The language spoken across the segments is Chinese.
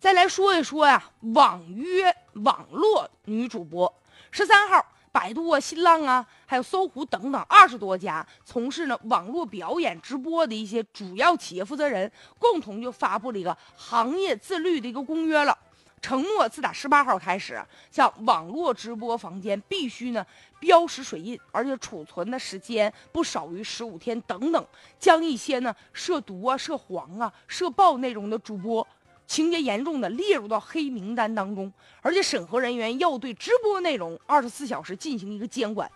再来说一说呀，网约网络女主播。十三号，百度啊、新浪啊，还有搜狐等等二十多家从事呢网络表演直播的一些主要企业负责人，共同就发布了一个行业自律的一个公约了，承诺自打十八号开始，像网络直播房间必须呢标识水印，而且储存的时间不少于十五天等等，将一些呢涉毒啊、涉黄啊、涉暴内容的主播。情节严重的列入到黑名单当中，而且审核人员要对直播内容二十四小时进行一个监管。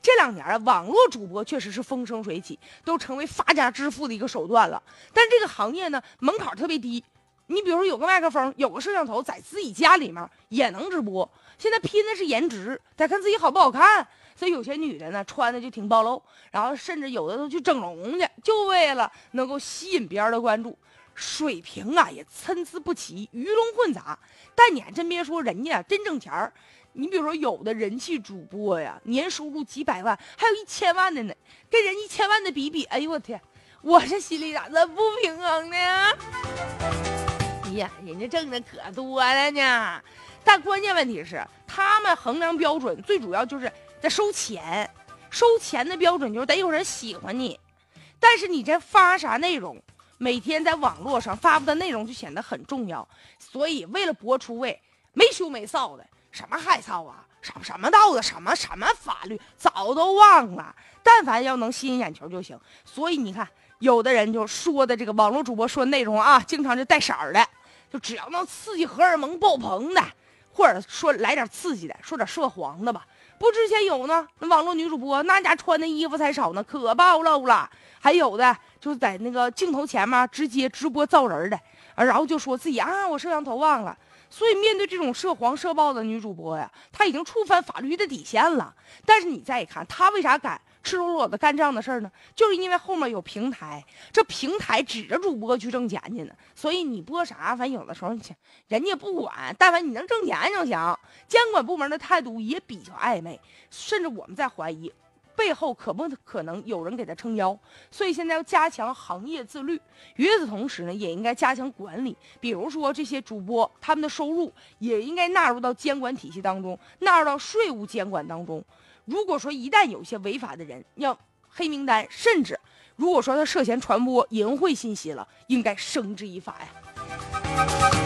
这两年啊，网络主播确实是风生水起，都成为发家致富的一个手段了。但这个行业呢，门槛特别低。你比如说，有个麦克风，有个摄像头，在自己家里面也能直播。现在拼的是颜值，得看自己好不好看。所以有些女的呢，穿的就挺暴露，然后甚至有的都去整容去，就为了能够吸引别人的关注。水平啊也参差不齐，鱼龙混杂。但你还真别说，人家真挣钱儿。你比如说，有的人气主播呀，年收入几百万，还有一千万的呢。跟人一千万的比比，哎呦我天，我这心里咋这不平衡呢？哎呀，人家挣的可多了呢。但关键问题是，他们衡量标准最主要就是在收钱，收钱的标准就是得有人喜欢你。但是你这发啥内容？每天在网络上发布的内容就显得很重要，所以为了博出位，没羞没臊的，什么害臊啊，什么什么道德，什么什么法律，早都忘了。但凡要能吸引眼球就行。所以你看，有的人就说的这个网络主播说内容啊，经常就带色儿的，就只要能刺激荷尔蒙爆棚的，或者说来点刺激的，说点涉黄的吧。不，之前有呢，那网络女主播那家穿的衣服才少呢，可暴露了。还有的。就是在那个镜头前面直接直播造人的，啊然后就说自己啊，我摄像头忘了。所以面对这种涉黄涉暴的女主播呀，她已经触犯法律的底线了。但是你再一看，她为啥敢赤裸裸的干这样的事儿呢？就是因为后面有平台，这平台指着主播去挣钱去呢。所以你播啥，反正有的时候人家不管，但凡你能挣钱就行。监管部门的态度也比较暧昧，甚至我们在怀疑。背后可不可能有人给他撑腰？所以现在要加强行业自律。与此同时呢，也应该加强管理。比如说这些主播，他们的收入也应该纳入到监管体系当中，纳入到税务监管当中。如果说一旦有些违法的人要黑名单，甚至如果说他涉嫌传播淫秽信息了，应该绳之以法呀。